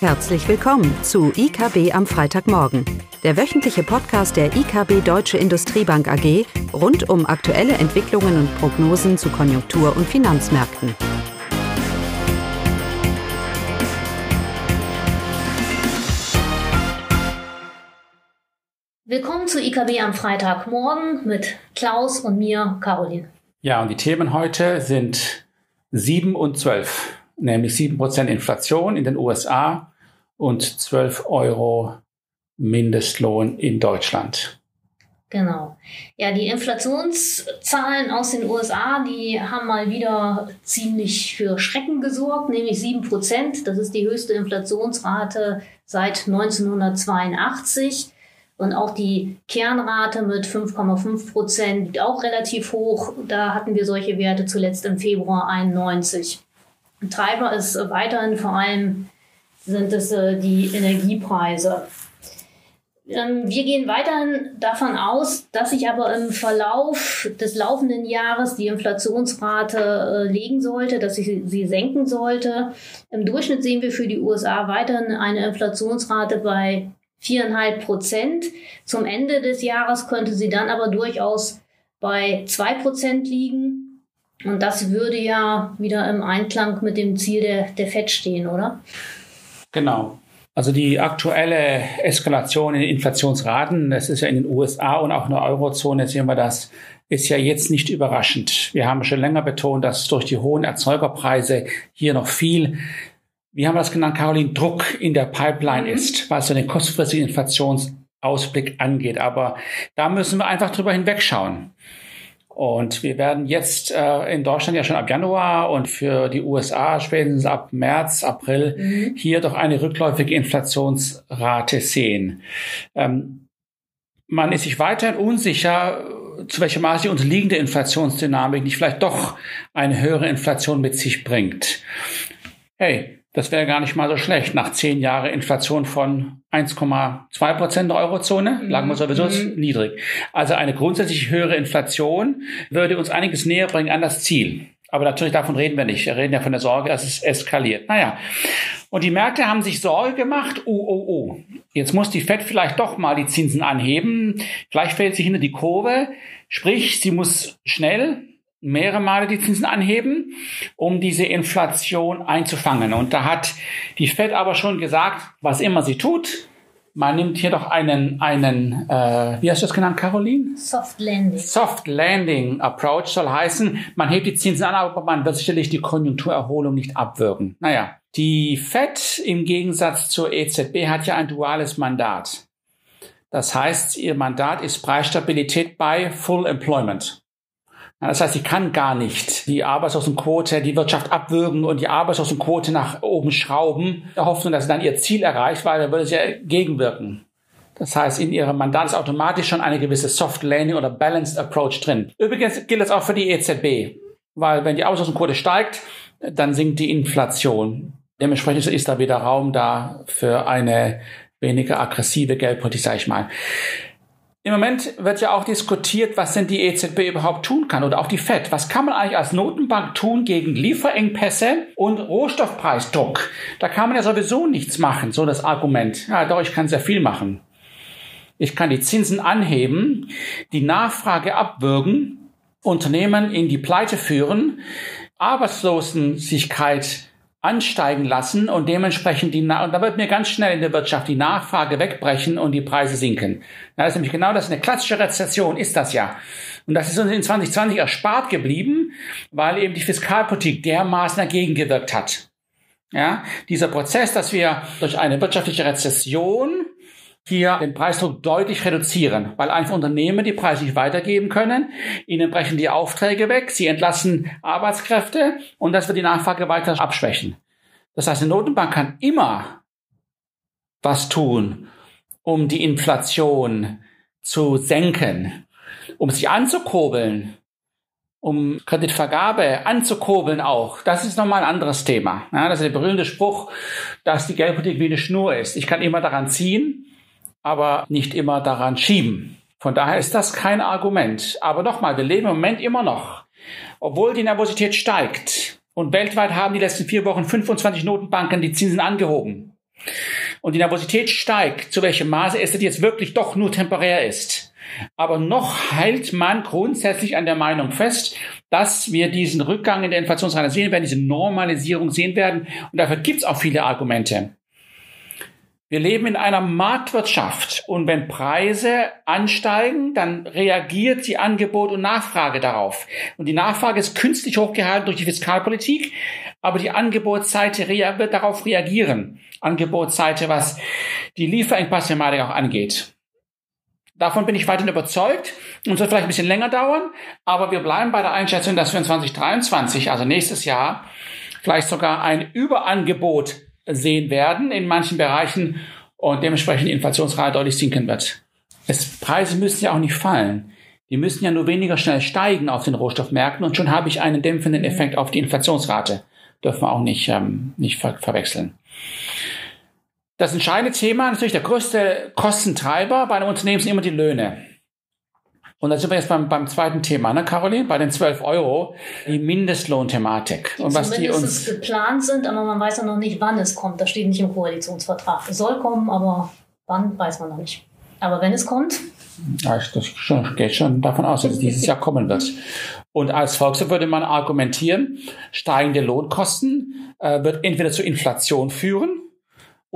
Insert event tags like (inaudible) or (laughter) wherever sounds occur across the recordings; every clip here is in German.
Herzlich willkommen zu IKB am Freitagmorgen, der wöchentliche Podcast der IKB Deutsche Industriebank AG rund um aktuelle Entwicklungen und Prognosen zu Konjunktur- und Finanzmärkten. Willkommen zu IKB am Freitagmorgen mit Klaus und mir, Caroline. Ja, und die Themen heute sind 7 und 12 nämlich 7% Inflation in den USA und 12 Euro Mindestlohn in Deutschland. Genau. Ja, die Inflationszahlen aus den USA, die haben mal wieder ziemlich für Schrecken gesorgt, nämlich 7 Prozent. Das ist die höchste Inflationsrate seit 1982. Und auch die Kernrate mit 5,5 Prozent, auch relativ hoch. Da hatten wir solche Werte zuletzt im Februar 91. Treiber ist weiterhin vor allem sind es äh, die Energiepreise. Ähm, wir gehen weiterhin davon aus, dass sich aber im Verlauf des laufenden Jahres die Inflationsrate äh, legen sollte, dass sich sie senken sollte. Im Durchschnitt sehen wir für die USA weiterhin eine Inflationsrate bei viereinhalb Prozent. Zum Ende des Jahres könnte sie dann aber durchaus bei zwei Prozent liegen. Und das würde ja wieder im Einklang mit dem Ziel der, der FED stehen, oder? Genau. Also die aktuelle Eskalation in den Inflationsraten, das ist ja in den USA und auch in der Eurozone, sehen wir das, ist ja jetzt nicht überraschend. Wir haben schon länger betont, dass durch die hohen Erzeugerpreise hier noch viel, wie haben wir das genannt, Caroline, Druck in der Pipeline mhm. ist, was so den kurzfristigen Inflationsausblick angeht. Aber da müssen wir einfach drüber hinwegschauen. Und wir werden jetzt äh, in Deutschland ja schon ab Januar und für die USA spätestens ab März, April mhm. hier doch eine rückläufige Inflationsrate sehen. Ähm, man ist sich weiterhin unsicher, zu welcher Maße die unterliegende Inflationsdynamik nicht vielleicht doch eine höhere Inflation mit sich bringt. Hey, das wäre gar nicht mal so schlecht. Nach zehn Jahren Inflation von 1,2 Prozent der Eurozone mhm. lagen wir sowieso mhm. niedrig. Also eine grundsätzlich höhere Inflation würde uns einiges näher bringen an das Ziel. Aber natürlich davon reden wir nicht. Wir reden ja von der Sorge, dass es eskaliert. Naja. Und die Märkte haben sich Sorge gemacht. Oh, oh, oh. Jetzt muss die Fed vielleicht doch mal die Zinsen anheben. Vielleicht fällt sie hinter die Kurve. Sprich, sie muss schnell mehrere Male die Zinsen anheben, um diese Inflation einzufangen. Und da hat die Fed aber schon gesagt, was immer sie tut, man nimmt hier doch einen, einen äh, wie hast du das genannt, Caroline? Soft Landing. Soft Landing Approach soll heißen, man hebt die Zinsen an, aber man wird sicherlich die Konjunkturerholung nicht abwirken. Naja, die Fed im Gegensatz zur EZB hat ja ein duales Mandat. Das heißt, ihr Mandat ist Preisstabilität bei Full Employment. Das heißt, sie kann gar nicht die Arbeitslosenquote, die Wirtschaft abwürgen und die Arbeitslosenquote nach oben schrauben, der Hoffnung, dass sie dann ihr Ziel erreicht, weil dann würde sie ja gegenwirken. Das heißt, in ihrem Mandat ist automatisch schon eine gewisse Soft Landing oder Balanced Approach drin. Übrigens gilt das auch für die EZB, weil wenn die Arbeitslosenquote steigt, dann sinkt die Inflation. Dementsprechend ist da wieder Raum da für eine weniger aggressive Geldpolitik, sage ich mal. Im Moment wird ja auch diskutiert, was denn die EZB überhaupt tun kann oder auch die FED. Was kann man eigentlich als Notenbank tun gegen Lieferengpässe und Rohstoffpreisdruck? Da kann man ja sowieso nichts machen, so das Argument. Ja, doch, ich kann sehr viel machen. Ich kann die Zinsen anheben, die Nachfrage abwürgen, Unternehmen in die Pleite führen, Arbeitslosensicherheit ansteigen lassen und dementsprechend die, und da wird mir ganz schnell in der Wirtschaft die Nachfrage wegbrechen und die Preise sinken. das ist nämlich genau das, eine klassische Rezession ist das ja. Und das ist uns in 2020 erspart geblieben, weil eben die Fiskalpolitik dermaßen dagegen gewirkt hat. Ja, dieser Prozess, dass wir durch eine wirtschaftliche Rezession hier den Preisdruck deutlich reduzieren, weil einfach Unternehmen die Preise nicht weitergeben können. Ihnen brechen die Aufträge weg, sie entlassen Arbeitskräfte und das wird die Nachfrage weiter abschwächen. Das heißt, eine Notenbank kann immer was tun, um die Inflation zu senken, um sich anzukurbeln, um Kreditvergabe anzukurbeln auch. Das ist nochmal ein anderes Thema. Ja, das ist der berühmte Spruch, dass die Geldpolitik wie eine Schnur ist. Ich kann immer daran ziehen, aber nicht immer daran schieben. Von daher ist das kein Argument. Aber nochmal, wir leben im Moment immer noch, obwohl die Nervosität steigt. Und weltweit haben die letzten vier Wochen 25 Notenbanken die Zinsen angehoben. und die Nervosität steigt, zu welchem Maße es jetzt wirklich doch nur temporär ist. Aber noch hält man grundsätzlich an der Meinung fest, dass wir diesen Rückgang in der Inflationsrate sehen werden, diese Normalisierung sehen werden. Und dafür gibt es auch viele Argumente. Wir leben in einer Marktwirtschaft und wenn Preise ansteigen, dann reagiert die Angebot und Nachfrage darauf. Und die Nachfrage ist künstlich hochgehalten durch die Fiskalpolitik, aber die Angebotsseite wird darauf reagieren. Angebotsseite, was die Lieferengpassthematik auch angeht. Davon bin ich weiterhin überzeugt und wird vielleicht ein bisschen länger dauern, aber wir bleiben bei der Einschätzung, dass wir in 2023, also nächstes Jahr, vielleicht sogar ein Überangebot sehen werden in manchen Bereichen und dementsprechend die Inflationsrate deutlich sinken wird. Es, Preise müssen ja auch nicht fallen. Die müssen ja nur weniger schnell steigen auf den Rohstoffmärkten und schon habe ich einen dämpfenden mhm. Effekt auf die Inflationsrate. Dürfen wir auch nicht, ähm, nicht ver verwechseln. Das entscheidende Thema, natürlich der größte Kostentreiber bei einem Unternehmen sind immer die Löhne. Und da sind wir jetzt beim, beim zweiten Thema, ne, Caroline? Bei den 12 Euro, die Mindestlohnthematik. Und was die uns geplant sind, aber man weiß ja noch nicht, wann es kommt. Das steht nicht im Koalitionsvertrag. Es soll kommen, aber wann weiß man noch nicht. Aber wenn es kommt. Ja, das geht schon davon aus, dass es dieses Jahr kommen wird. Und als Volkswirt würde man argumentieren, steigende Lohnkosten äh, wird entweder zur Inflation führen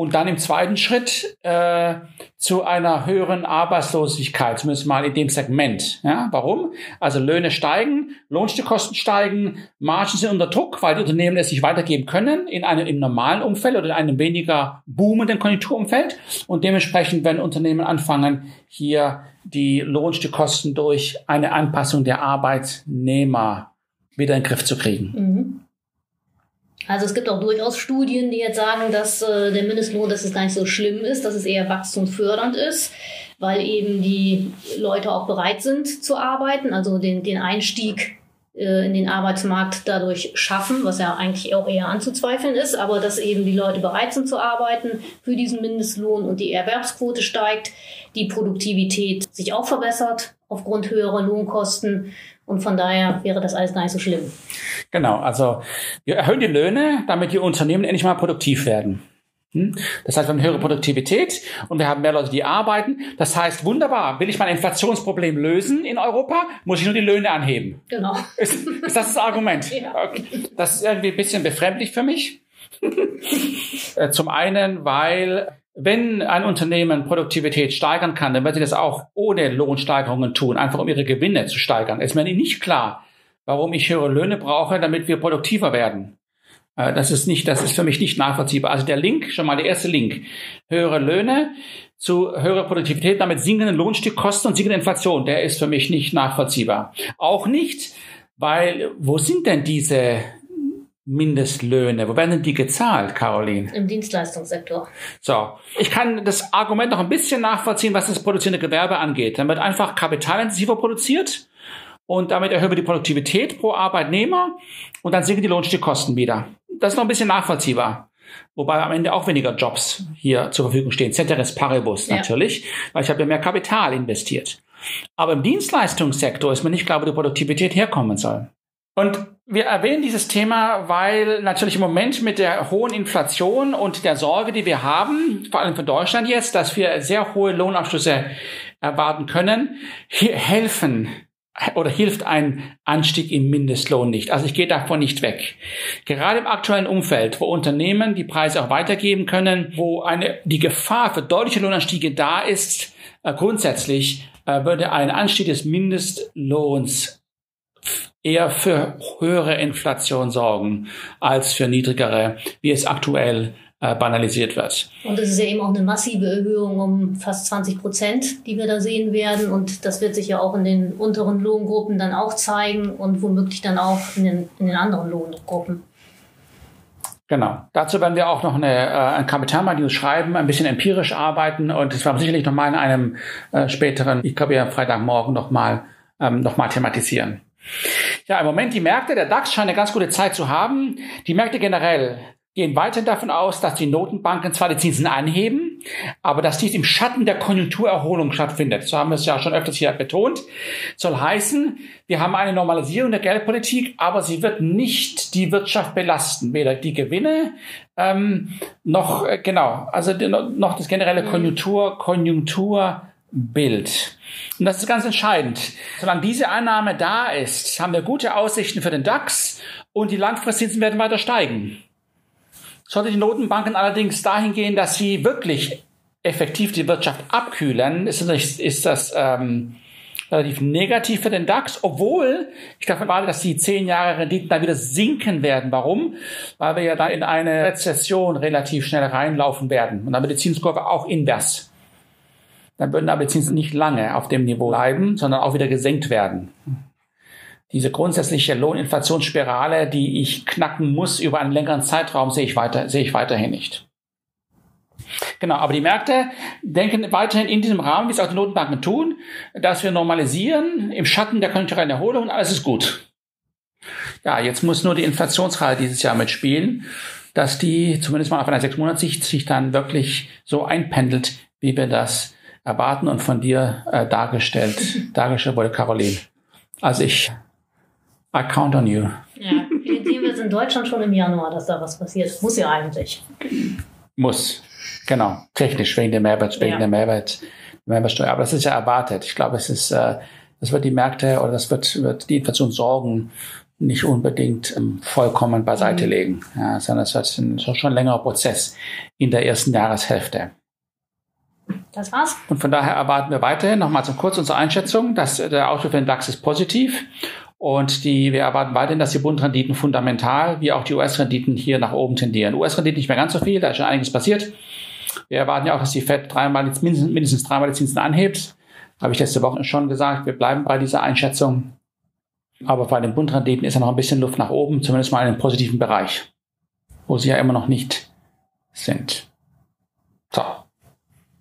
und dann im zweiten Schritt äh, zu einer höheren Arbeitslosigkeit, zumindest mal in dem Segment. Ja, warum? Also Löhne steigen, Lohnstückkosten steigen, Margen sind unter Druck, weil die Unternehmen es nicht weitergeben können in einem im normalen Umfeld oder in einem weniger boomenden Konjunkturumfeld. Und dementsprechend werden Unternehmen anfangen, hier die Lohnstückkosten durch eine Anpassung der Arbeitnehmer wieder in den Griff zu kriegen. Mhm. Also es gibt auch durchaus Studien, die jetzt sagen, dass äh, der Mindestlohn, dass es gar nicht so schlimm ist, dass es eher wachstumsfördernd ist, weil eben die Leute auch bereit sind zu arbeiten, also den, den Einstieg äh, in den Arbeitsmarkt dadurch schaffen, was ja eigentlich auch eher anzuzweifeln ist, aber dass eben die Leute bereit sind zu arbeiten für diesen Mindestlohn und die Erwerbsquote steigt, die Produktivität sich auch verbessert aufgrund höherer Lohnkosten und von daher wäre das alles gar nicht so schlimm. Genau, also wir erhöhen die Löhne, damit die Unternehmen endlich mal produktiv werden. Hm? Das heißt, wir haben höhere Produktivität und wir haben mehr Leute, die arbeiten. Das heißt, wunderbar, will ich mein Inflationsproblem lösen in Europa, muss ich nur die Löhne anheben. Genau. Ist, ist das das Argument? (laughs) Ja. Das ist irgendwie ein bisschen befremdlich für mich. (laughs) Äh, zum einen, weil wenn ein Unternehmen Produktivität steigern kann, dann wird sie das auch ohne Lohnsteigerungen tun, einfach um ihre Gewinne zu steigern. Es ist mir nicht klar, warum ich höhere Löhne brauche, damit wir produktiver werden. Äh, das ist nicht, das ist für mich nicht nachvollziehbar. Also der Link, schon mal der erste Link. Höhere Löhne zu höherer Produktivität, damit sinkenden Lohnstückkosten und sinkende Inflation, der ist für mich nicht nachvollziehbar. Auch nicht, weil, wo sind denn diese Mindestlöhne. Wo werden denn die gezahlt, Caroline? Im Dienstleistungssektor. So. Ich kann das Argument noch ein bisschen nachvollziehen, was das produzierende Gewerbe angeht. Dann wird einfach kapitalintensiver produziert und damit erhöhen wir die Produktivität pro Arbeitnehmer und dann sinken die Lohnstückkosten wieder. Das ist noch ein bisschen nachvollziehbar. Wobei am Ende auch weniger Jobs hier zur Verfügung stehen. Ceteris paribus natürlich, ja. weil ich habe ja mehr Kapital investiert. Aber im Dienstleistungssektor ist mir nicht klar, wo die Produktivität herkommen soll. Und wir erwähnen dieses Thema, weil natürlich im Moment mit der hohen Inflation und der Sorge, die wir haben, vor allem für Deutschland jetzt, dass wir sehr hohe Lohnabschlüsse erwarten können, helfen oder hilft ein Anstieg im Mindestlohn nicht. Also ich gehe davon nicht weg. Gerade im aktuellen Umfeld, wo Unternehmen die Preise auch weitergeben können, wo eine, die Gefahr für deutliche Lohnanstiege da ist, äh, grundsätzlich äh, würde ein Anstieg des Mindestlohns eher für höhere Inflation sorgen als für niedrigere, wie es aktuell äh, banalisiert wird. Und es ist ja eben auch eine massive Erhöhung um fast 20 Prozent, die wir da sehen werden. Und das wird sich ja auch in den unteren Lohngruppen dann auch zeigen und womöglich dann auch in den, in den anderen Lohngruppen. Genau. Dazu werden wir auch noch eine, äh, ein Kapitalmarkt-News schreiben, ein bisschen empirisch arbeiten und das werden wir sicherlich nochmal in einem äh, späteren, ich glaube ja Freitagmorgen nochmal ähm, noch mal thematisieren. Ja, im Moment die Märkte, der DAX scheint eine ganz gute Zeit zu haben. Die Märkte generell gehen weiterhin davon aus, dass die Notenbanken zwar die Zinsen anheben, aber dass dies im Schatten der Konjunkturerholung stattfindet. So haben wir es ja schon öfters hier betont. Soll heißen, wir haben eine Normalisierung der Geldpolitik, aber sie wird nicht die Wirtschaft belasten, weder die Gewinne ähm, noch äh, genau, also die, noch das generelle Konjunktur Konjunkturbild. Und das ist ganz entscheidend. Solange diese Annahme da ist, haben wir gute Aussichten für den DAX und die Langfristzinsen werden weiter steigen. Sollte die Notenbanken allerdings dahin gehen, dass sie wirklich effektiv die Wirtschaft abkühlen, ist das, ist das ähm, relativ negativ für den DAX, obwohl ich davon erwarte, dass die zehn Jahre Renditen da wieder sinken werden. Warum? Weil wir ja dann in eine Rezession relativ schnell reinlaufen werden. Und wird die Zinskurve auch invers. Dann würden aber Zinsen nicht lange auf dem Niveau bleiben, sondern auch wieder gesenkt werden diese grundsätzliche Lohninflationsspirale, die ich knacken muss über einen längeren Zeitraum, sehe ich weiter, sehe ich weiterhin nicht. Genau, aber die Märkte denken weiterhin in diesem Rahmen, wie es auch die Notenbanken tun, dass wir normalisieren im Schatten der konjunkturellen Erholung und alles ist gut. Ja, jetzt muss nur die Inflationsrate dieses Jahr mitspielen, dass die zumindest mal auf einer sechs Monatssicht sich dann wirklich so einpendelt, wie wir das erwarten und von dir äh, dargestellt, (laughs) dargestellt wurde, Caroline. Also ich I count on you. Ja, sehen wir es in Deutschland schon im Januar, dass da was passiert. Muss ja eigentlich. Muss. Genau. Technisch, wegen der Mehrwert, wegen ja. der Mehrwert, Mehrwertsteuer. Aber das ist ja erwartet. Ich glaube, es ist, äh, das wird die Märkte oder das wird, wird die Inflationssorgen nicht unbedingt ähm, vollkommen beiseite mhm. legen, ja, sondern es wird ein, schon ein längerer Prozess in der ersten Jahreshälfte. Das war's. Und von daher erwarten wir weiterhin, nochmal zum Kurz unsere Einschätzung, dass der Outlook für den DAX ist positiv und die, wir erwarten weiterhin, dass die Bundrenditen fundamental wie auch die US-Renditen hier nach oben tendieren. US-Renditen nicht mehr ganz so viel, da ist schon einiges passiert. Wir erwarten ja auch, dass die Fed dreimal, mindestens, mindestens dreimal die Zinsen anhebt. Habe ich letzte Woche schon gesagt. Wir bleiben bei dieser Einschätzung. Aber bei den Bundrenditen ist ja noch ein bisschen Luft nach oben, zumindest mal in einem positiven Bereich, wo sie ja immer noch nicht sind. So.